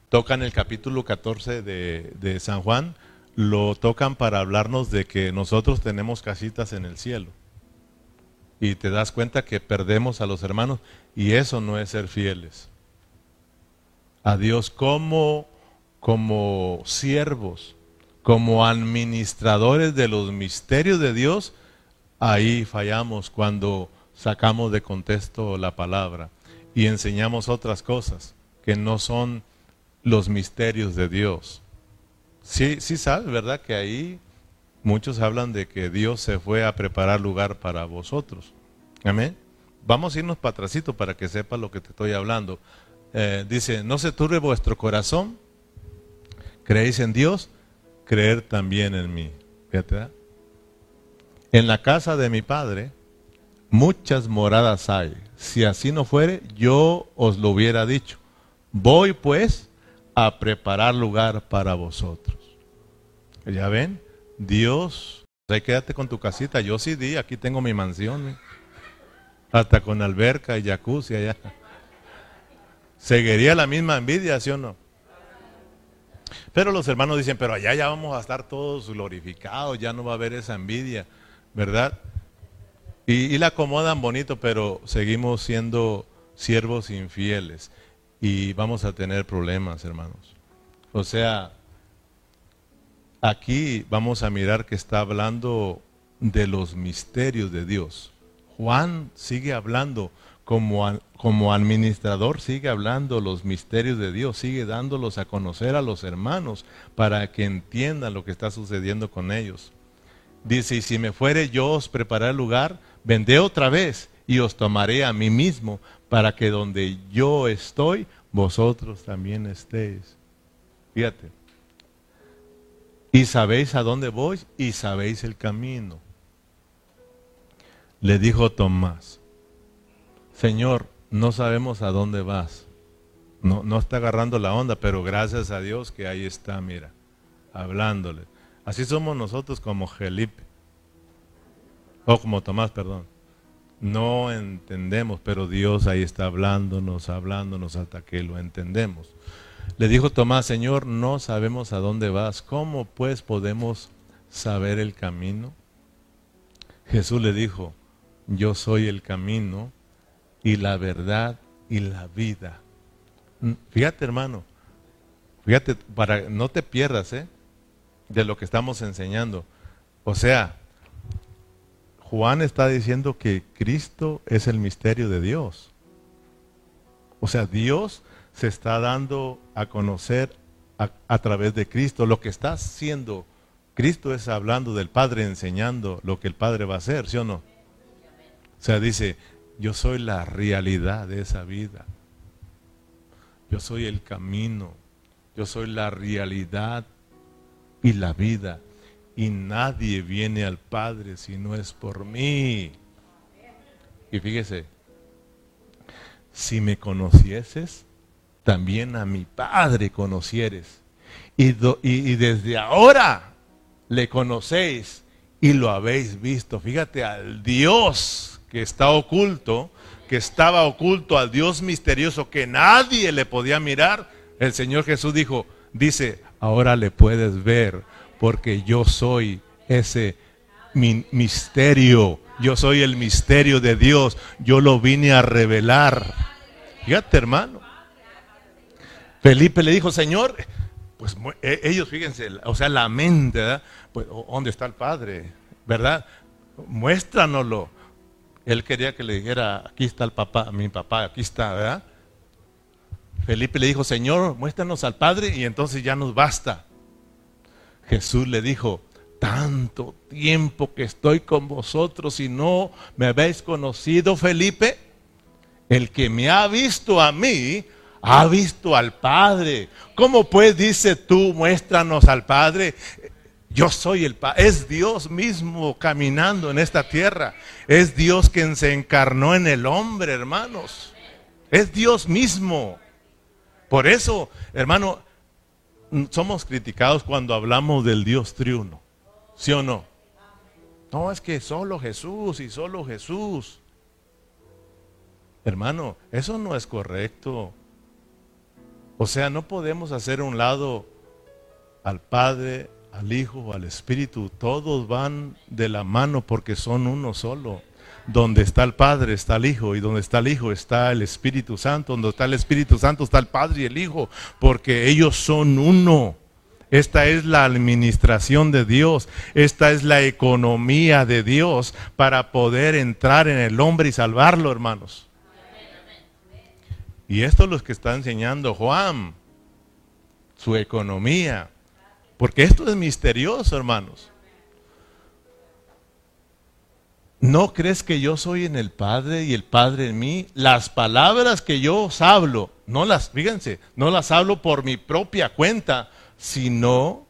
tocan el capítulo 14 de, de San Juan, lo tocan para hablarnos de que nosotros tenemos casitas en el cielo y te das cuenta que perdemos a los hermanos y eso no es ser fieles. A Dios como, como siervos, como administradores de los misterios de Dios, ahí fallamos cuando sacamos de contexto la palabra y enseñamos otras cosas que no son los misterios de Dios. Sí, sí sabes, ¿verdad? Que ahí muchos hablan de que Dios se fue a preparar lugar para vosotros. Amén. Vamos a irnos para atrásito para que sepa lo que te estoy hablando. Eh, dice, no se turbe vuestro corazón, creéis en Dios, creer también en mí. Fíjate, En la casa de mi Padre muchas moradas hay. Si así no fuere, yo os lo hubiera dicho. Voy pues a preparar lugar para vosotros. ¿Ya ven? Dios, ahí quédate con tu casita. Yo sí di, aquí tengo mi mansión. Hasta con alberca y jacuzzi allá. Seguiría la misma envidia, ¿sí o no? Pero los hermanos dicen, pero allá ya vamos a estar todos glorificados, ya no va a haber esa envidia, ¿verdad? Y, la acomodan bonito, pero seguimos siendo siervos infieles y vamos a tener problemas, hermanos. O sea, aquí vamos a mirar que está hablando de los misterios de Dios. Juan sigue hablando como, como administrador, sigue hablando los misterios de Dios, sigue dándolos a conocer a los hermanos para que entiendan lo que está sucediendo con ellos. Dice, y si me fuere yo os prepararé el lugar, vendré otra vez y os tomaré a mí mismo para que donde yo estoy, vosotros también estéis. Fíjate. Y sabéis a dónde voy y sabéis el camino. Le dijo Tomás, Señor, no sabemos a dónde vas. No, no está agarrando la onda, pero gracias a Dios que ahí está, mira, hablándole. Así somos nosotros como Felipe. O como Tomás, perdón. No entendemos, pero Dios ahí está hablándonos, hablándonos hasta que lo entendemos. Le dijo Tomás, Señor, no sabemos a dónde vas. ¿Cómo pues podemos saber el camino? Jesús le dijo, yo soy el camino y la verdad y la vida. Mm, fíjate, hermano, fíjate, para no te pierdas ¿eh? De lo que estamos enseñando. O sea, Juan está diciendo que Cristo es el misterio de Dios. O sea, Dios se está dando a conocer a, través de Cristo. Lo que está haciendo Cristo es hablando del Padre, enseñando lo que el Padre va a hacer, ¿sí o no? O sea, dice, yo soy la realidad de esa vida. Yo soy el camino. Yo soy la realidad y la vida y nadie viene al Padre si no es por mí. Y fíjese, si me conocieses, también a mi Padre conocieres. Y, y, desde ahora le conocéis y lo habéis visto. Fíjate al Dios que está oculto, que estaba oculto, al Dios misterioso que nadie le podía mirar. El Señor Jesús dijo, dice, ahora le puedes ver porque yo soy ese misterio. Yo soy el misterio de Dios. Yo lo vine a revelar. Fíjate, hermano. Felipe le dijo, Señor, pues e, ellos, fíjense, o sea, la mente, ¿verdad? Pues, ¿dónde está el Padre? ¿Verdad? Muéstranoslo. Él quería que le dijera, aquí está el papá, mi papá, aquí está, ¿verdad? Felipe le dijo, Señor, muéstranos al Padre y entonces ya nos basta. Jesús le dijo, tanto tiempo que estoy con vosotros y no me habéis conocido, Felipe. El que me ha visto a mí, ha visto al Padre. ¿Cómo pues dice tú, muéstranos al Padre? Yo soy el Padre. Es Dios mismo caminando en esta tierra. Es Dios quien se encarnó en el hombre, hermanos. Es Dios mismo. Por eso, hermano, somos criticados cuando hablamos del Dios triuno. ¿Sí o no? No, es que solo Jesús y solo Jesús. Hermano, eso no es correcto. O sea, no podemos hacer un lado al Padre, al Hijo, al Espíritu. Todos van de la mano porque son uno solo. Donde está el Padre está el Hijo y donde está el Hijo está el Espíritu Santo. Donde está el Espíritu Santo está el Padre y el Hijo, porque ellos son uno. Esta es la administración de Dios, esta es la economía de Dios para poder entrar en el hombre y salvarlo, hermanos. Y esto es lo que está enseñando Juan. su economía. Porque esto es misterioso, hermanos. ¿No crees que yo soy en el Padre y el Padre en mí? Las palabras que yo os hablo, no las, fíjense, no las hablo por mi propia cuenta, sino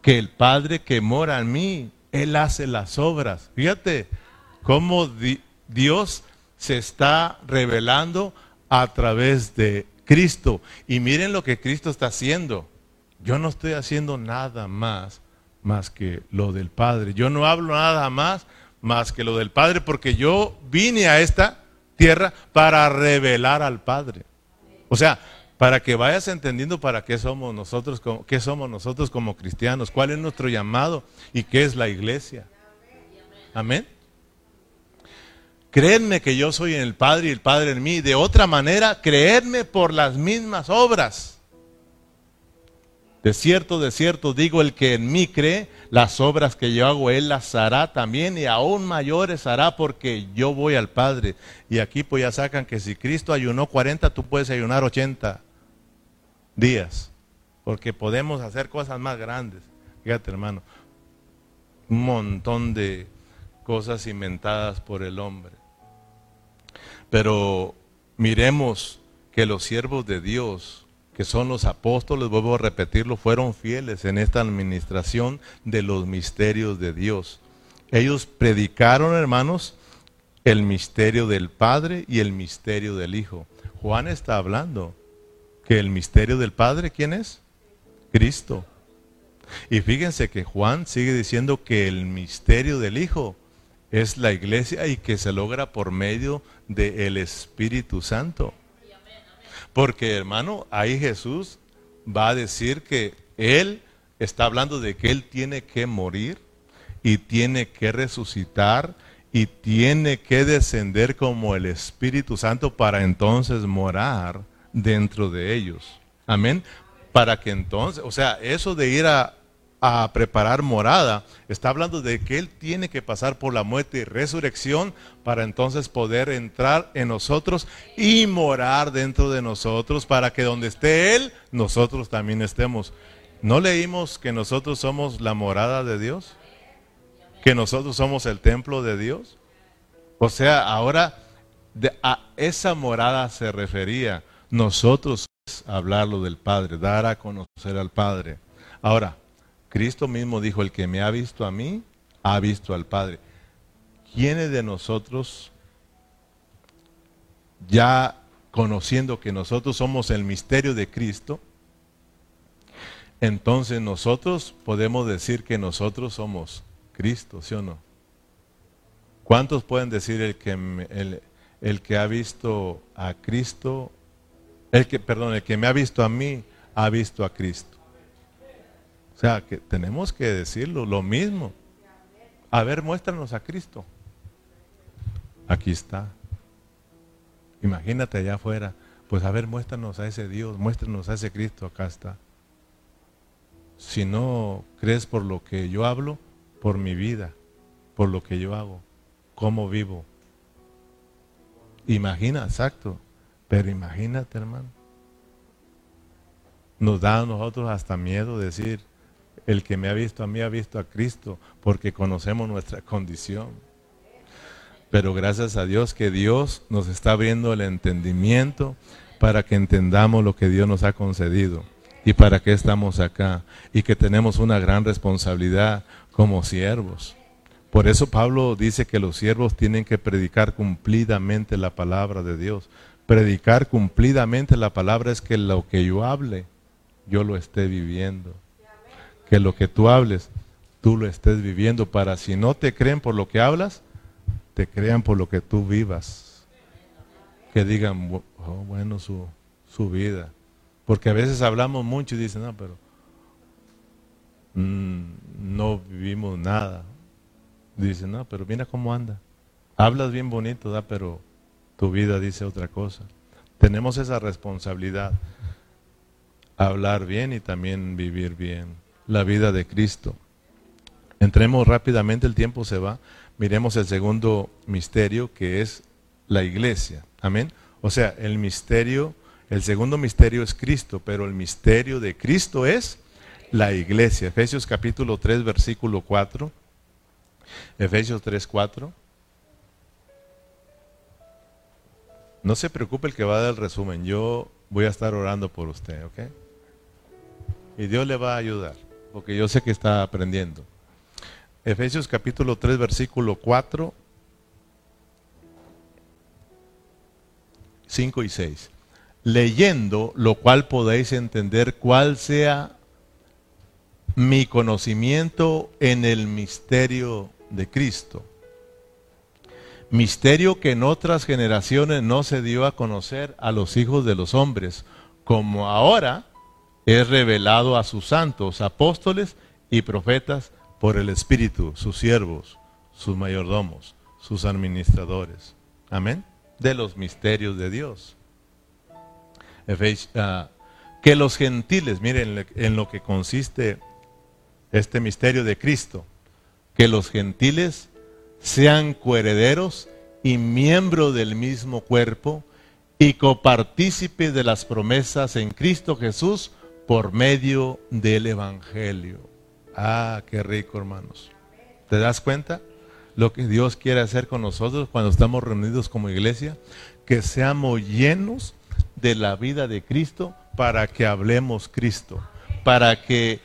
que el Padre que mora en mí, Él hace las obras. Fíjate cómo Dios se está revelando a través de Cristo. Y miren lo que Cristo está haciendo. Yo no estoy haciendo nada más más que lo del Padre. Yo no hablo nada más más que lo del Padre, porque yo vine a esta tierra para revelar al Padre. O sea, para que vayas entendiendo para qué somos nosotros, qué somos nosotros como cristianos, cuál es nuestro llamado y qué es la iglesia. Amén. Créenme que yo soy en el Padre y el Padre en mí. De otra manera, creedme por las mismas obras. De cierto, de cierto digo, el que en mí cree, las obras que yo hago, él las hará también y aún mayores hará porque yo voy al Padre. Y aquí pues ya sacan que si Cristo ayunó 40, tú puedes ayunar 80 días, porque podemos hacer cosas más grandes. Fíjate hermano, un montón de cosas inventadas por el hombre. Pero miremos que los siervos de Dios, que son los apóstoles, vuelvo a repetirlo, fueron fieles en esta administración de los misterios de Dios. Ellos predicaron, hermanos, el misterio del Padre y el misterio del Hijo. Juan está hablando que el misterio del Padre, ¿quién es? Cristo. Y fíjense que Juan sigue diciendo que el misterio del Hijo es la iglesia y que se logra por medio del Espíritu Santo. Porque hermano, ahí Jesús va a decir que Él está hablando de que Él tiene que morir y tiene que resucitar y tiene que descender como el Espíritu Santo para entonces morar dentro de ellos. Amén. Para que entonces, o sea, eso de ir a, a preparar morada, está hablando de que Él tiene que pasar por la muerte y resurrección para entonces poder entrar en nosotros y morar dentro de nosotros para que donde esté Él, nosotros también estemos. ¿No leímos que nosotros somos la morada de Dios? ¿Que nosotros somos el templo de Dios? O sea, ahora a esa morada se refería nosotros hablarlo del Padre, dar a conocer al Padre. Ahora, Cristo mismo dijo, el que me ha visto a mí, ha visto al Padre. ¿Quiénes de nosotros, ya conociendo que nosotros somos el misterio de Cristo, entonces nosotros podemos decir que nosotros somos Cristo, ¿sí o no? ¿Cuántos pueden decir el que, el, el que ha visto a Cristo, el que, perdón, el que me ha visto a mí, ha visto a Cristo? Sea, que tenemos que decirlo, lo mismo. A ver, muéstranos a Cristo. Aquí está. Imagínate allá afuera. Pues a ver, muéstranos a ese Dios, muéstranos a ese Cristo, acá está. Si no crees por lo que yo hablo, por mi vida, por lo que yo hago, cómo vivo. Imagina, exacto. Pero imagínate, hermano. Nos da a nosotros hasta miedo decir, el que me ha visto a mí ha visto a Cristo, porque conocemos nuestra condición. Pero gracias a Dios que Dios nos está abriendo el entendimiento para que entendamos lo que Dios nos ha concedido y para qué estamos acá y que tenemos una gran responsabilidad como siervos. Por eso Pablo dice que los siervos tienen que predicar cumplidamente la palabra de Dios. Predicar cumplidamente la palabra es que lo que yo hable, yo lo esté viviendo que lo que tú hables, tú lo estés viviendo, para si no te creen por lo que hablas, te crean por lo que tú vivas. Que digan, oh, bueno, su, su vida. Porque a veces hablamos mucho y dicen, no, pero mm, no vivimos nada. Dicen, no, pero mira cómo anda. Hablas bien bonito, ¿da? pero tu vida dice otra cosa. Tenemos esa responsabilidad, hablar bien y también vivir bien la vida de Cristo. Entremos rápidamente, el tiempo se va. Miremos el segundo misterio que es la iglesia. Amén. O sea, el misterio El segundo misterio es Cristo, pero el misterio de Cristo es la iglesia. Efesios capítulo 3, versículo 4. Efesios 3, 4. No se preocupe el que va a dar el resumen. Yo voy a estar orando por usted, ¿ok? Y Dios le va a ayudar, porque yo sé que está aprendiendo. Efesios capítulo 3, versículo 4, 5 y 6. Leyendo, lo cual podéis entender cuál sea mi conocimiento en el misterio de Cristo. Misterio que en otras generaciones no se dio a conocer a los hijos de los hombres, como ahora es revelado a sus santos, apóstoles y profetas por el Espíritu, sus siervos, sus mayordomos, sus administradores. Amén. De los misterios de Dios. Ah, que los gentiles, miren en lo que consiste este misterio de Cristo, que los gentiles sean coherederos y miembros del mismo cuerpo y copartícipes de las promesas en Cristo Jesús por medio del Evangelio. Ah, qué rico, hermanos. ¿Te das cuenta? Lo que Dios quiere hacer con nosotros cuando estamos reunidos como iglesia, que seamos llenos de la vida de Cristo para que hablemos Cristo, para que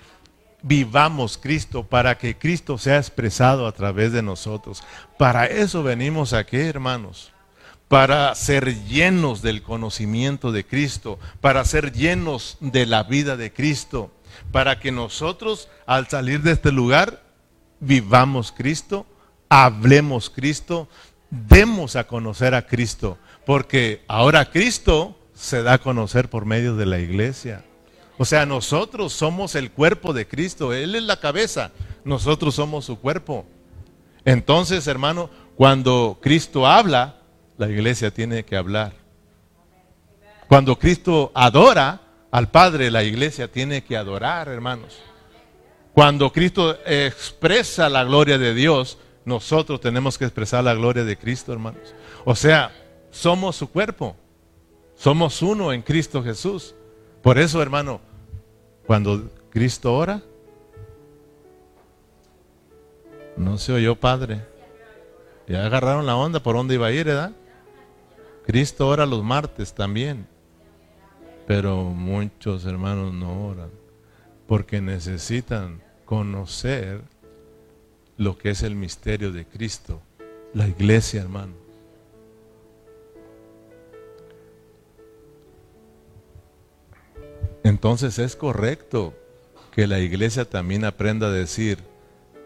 vivamos Cristo, para que Cristo sea expresado a través de nosotros. Para eso venimos aquí, hermanos. Para ser llenos del conocimiento de Cristo, para ser llenos de la vida de Cristo, para que nosotros al salir de este lugar vivamos Cristo, hablemos Cristo, demos a conocer a Cristo, porque ahora Cristo se da a conocer por medio de la iglesia. O sea, nosotros somos el cuerpo de Cristo, Él es la cabeza, nosotros somos su cuerpo. Entonces, hermano, cuando Cristo habla, la iglesia tiene que hablar. Cuando Cristo adora al Padre, la iglesia tiene que adorar, hermanos. Cuando Cristo expresa la gloria de Dios, nosotros tenemos que expresar la gloria de Cristo, hermanos. O sea, somos su cuerpo. Somos uno en Cristo Jesús. Por eso, hermano, cuando Cristo ora, no se oyó Padre. Ya agarraron la onda por dónde iba a ir, ¿verdad? Cristo ora los martes también. Pero muchos hermanos no oran porque necesitan conocer lo que es el misterio de Cristo, la iglesia, hermano. Entonces es correcto que la iglesia también aprenda a decir,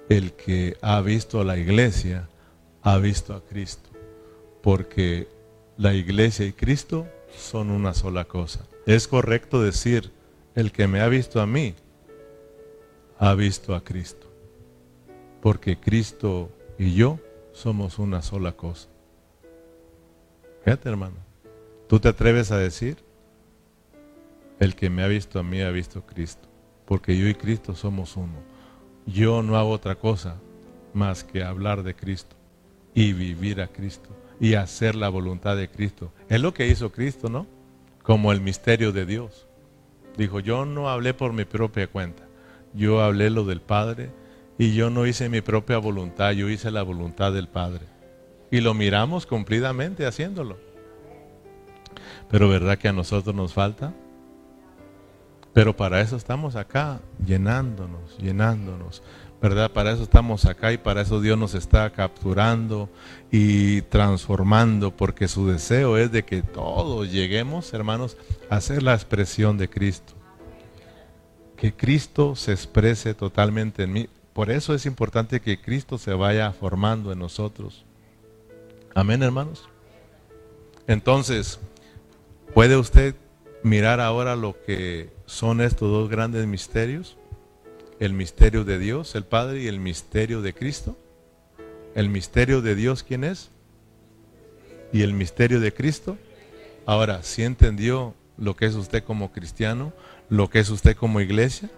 el que ha visto a la iglesia, ha visto a Cristo. Porque la iglesia y Cristo son una sola cosa. Es correcto decir, el que me ha visto a mí, ha visto a Cristo. Porque Cristo y yo somos una sola cosa. Fíjate, hermano. ¿Tú te atreves a decir? El que me ha visto a mí ha visto a Cristo, porque yo y Cristo somos uno. Yo no hago otra cosa más que hablar de Cristo y vivir a Cristo y hacer la voluntad de Cristo. Es lo que hizo Cristo, ¿no? Como el misterio de Dios. Dijo, yo no hablé por mi propia cuenta, yo hablé lo del Padre y yo no hice mi propia voluntad, yo hice la voluntad del Padre. Y lo miramos cumplidamente haciéndolo. Pero ¿verdad que a nosotros nos falta? Pero para eso estamos acá, llenándonos, llenándonos, ¿verdad? Para eso estamos acá y para eso Dios nos está capturando y transformando, porque su deseo es de que todos lleguemos, hermanos, a ser la expresión de Cristo. Que Cristo se exprese totalmente en mí. Por eso es importante que Cristo se vaya formando en nosotros. Amén, hermanos. Entonces, ¿puede usted mirar ahora lo que son estos dos grandes misterios, el misterio de Dios, el Padre, y el misterio de Cristo. El misterio de Dios, ¿quién es? Y el misterio de Cristo. Ahora, si entendió lo que es usted como cristiano, lo que es usted como iglesia?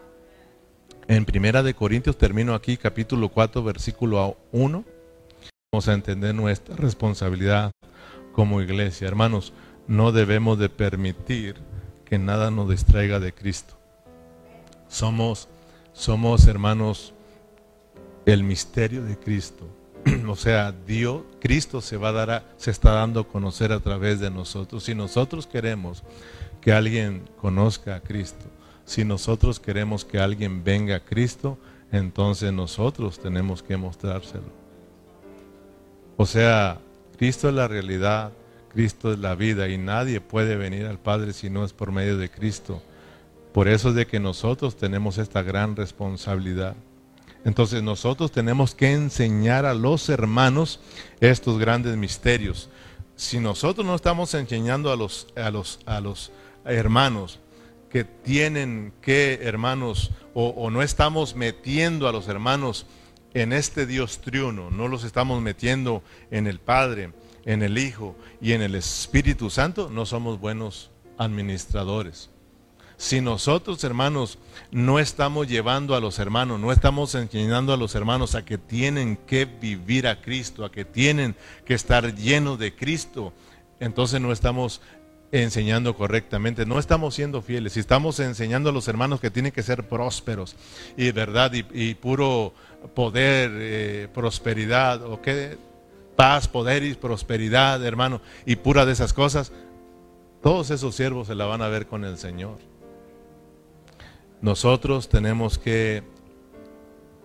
En Primera de Corintios termino aquí, capítulo 4, versículo 1. Vamos a entender nuestra responsabilidad como iglesia. Hermanos, no debemos de permitir que nada nos distraiga de Cristo. Somos, somos hermanos, el misterio de Cristo. o sea, Dios, Cristo se va a dar, se está dando a conocer a través de nosotros. Si nosotros queremos que alguien conozca a Cristo, si nosotros queremos que alguien venga a Cristo, entonces nosotros tenemos que mostrárselo. O sea, Cristo es la realidad, Cristo es la vida y nadie puede venir al Padre si no es por medio de Cristo. Por eso es de que nosotros tenemos esta gran responsabilidad. Entonces nosotros tenemos que enseñar a los hermanos estos grandes misterios. Si nosotros no estamos enseñando a los, a los, a los hermanos que tienen que, hermanos, o, o no estamos metiendo a los hermanos en este Dios triuno, no los estamos metiendo en el Padre, en el Hijo y en el Espíritu Santo, no somos buenos administradores. Si nosotros, hermanos, no estamos llevando a los hermanos, no estamos enseñando a los hermanos a que tienen que vivir a Cristo, a que tienen que estar llenos de Cristo, entonces no estamos enseñando correctamente, no estamos siendo fieles. Si estamos enseñando a los hermanos que tienen que ser prósperos y verdad y, puro poder, eh, prosperidad, o qué paz, poder y prosperidad, hermano, y pura de esas cosas, todos esos siervos se la van a ver con el Señor. Nosotros tenemos que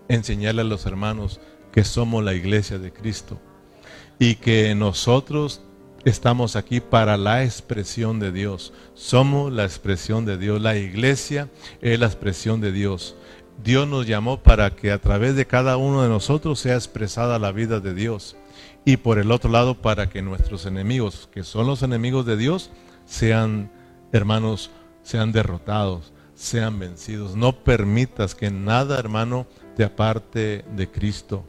enseñarle a los hermanos que somos la iglesia de Cristo y que nosotros estamos aquí para la expresión de Dios. Somos la expresión de Dios. La iglesia es la expresión de Dios. Dios nos llamó para que a través de cada uno de nosotros sea expresada la vida de Dios. Y por el otro lado, para que nuestros enemigos, que son los enemigos de Dios, sean, hermanos, sean derrotados sean vencidos. No permitas que nada, hermano, te aparte de Cristo.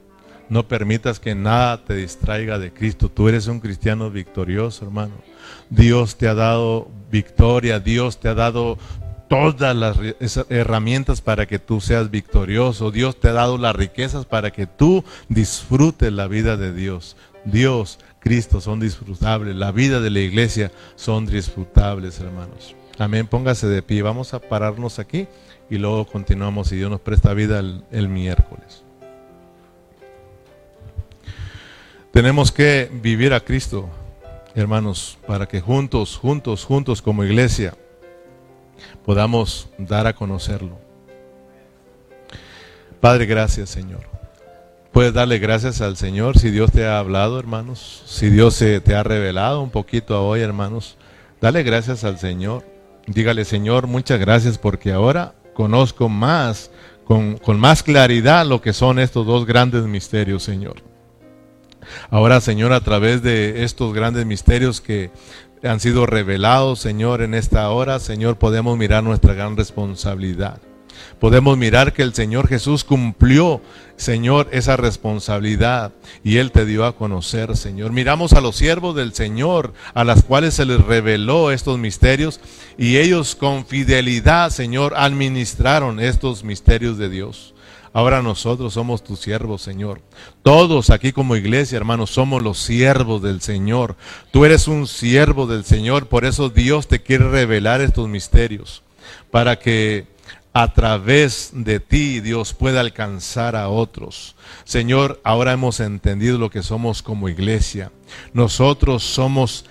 No permitas que nada te distraiga de Cristo. Tú eres un cristiano victorioso, hermano. Dios te ha dado victoria, Dios te ha dado todas las herramientas para que tú seas victorioso. Dios te ha dado las riquezas para que tú disfrutes la vida de Dios. Dios, Cristo son disfrutables. La vida de la iglesia son disfrutables, hermanos. Amén, póngase de pie. Vamos a pararnos aquí y luego continuamos si Dios nos presta vida el, miércoles. Tenemos que vivir a Cristo, hermanos, para que juntos, juntos, juntos como iglesia podamos dar a conocerlo. Padre, gracias Señor. Puedes darle gracias al Señor si Dios te ha hablado, hermanos. Si Dios te ha revelado un poquito hoy, hermanos. Dale gracias al Señor. Dígale, Señor, muchas gracias porque ahora conozco más, con, con más claridad lo que son estos dos grandes misterios, Señor. Ahora, Señor, a través de estos grandes misterios que han sido revelados, Señor, en esta hora, Señor, podemos mirar nuestra gran responsabilidad podemos mirar que el Señor Jesús cumplió, Señor, esa responsabilidad y Él te dio a conocer, Señor. Miramos a los siervos del Señor, a las cuales se les reveló estos misterios y ellos con fidelidad, Señor, administraron estos misterios de Dios. Ahora nosotros somos tus siervos, Señor. Todos aquí como iglesia, hermanos, somos los siervos del Señor. Tú eres un siervo del Señor, por eso Dios te quiere revelar estos misterios, para que a través de ti Dios puede alcanzar a otros. Señor, ahora hemos entendido lo que somos como iglesia. Nosotros somos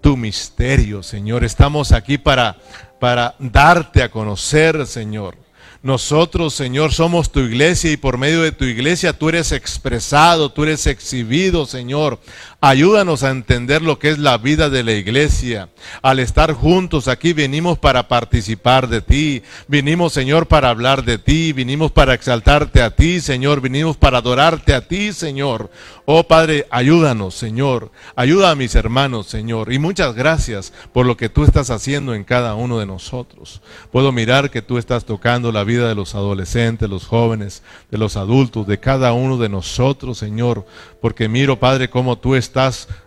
tu misterio, Señor. Estamos aquí para, para darte a conocer, Señor. Nosotros, Señor, somos tu iglesia y por medio de tu iglesia tú eres expresado, tú eres exhibido, Señor. Ayúdanos a entender lo que es la vida de la iglesia. Al estar juntos aquí venimos para participar de ti. Vinimos, Señor, para hablar de ti. Vinimos para exaltarte a ti, Señor. Vinimos para adorarte a ti, Señor. Oh Padre, ayúdanos, Señor. Ayuda a mis hermanos, Señor. Y muchas gracias por lo que tú estás haciendo en cada uno de nosotros. Puedo mirar que tú estás tocando la vida de los adolescentes, los jóvenes, de los adultos, de cada uno de nosotros, Señor. Porque miro, Padre, cómo tú estás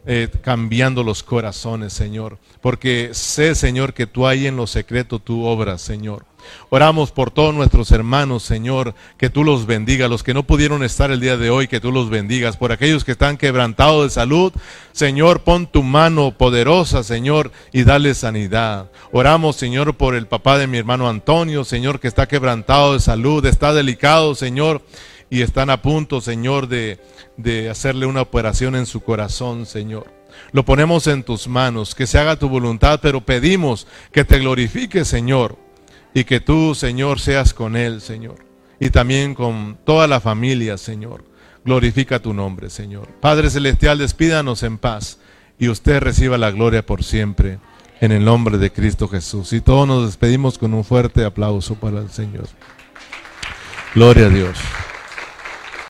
eh, cambiando los corazones, Señor. Porque sé, Señor, que tú ahí en lo secreto tú obras, Señor. Oramos por todos nuestros hermanos, Señor, que tú los bendigas, los que no pudieron estar el día de hoy, que tú los bendigas, por aquellos que están quebrantados de salud, Señor, pon tu mano poderosa, Señor, y dale sanidad. Oramos, Señor, por el papá de mi hermano Antonio, Señor, que está quebrantado de salud, está delicado, Señor, y están a punto, Señor, de, de hacerle una operación en su corazón, Señor. Lo ponemos en tus manos, que se haga tu voluntad, pero pedimos que te glorifiques, Señor, y que tú, Señor, seas con él, Señor, y también con toda la familia, Señor. Glorifica tu nombre, Señor. Padre Celestial, despídanos en paz y usted reciba la gloria por siempre, en el nombre de Cristo Jesús. Y todos nos despedimos con un fuerte aplauso para el Señor. Gloria a Dios.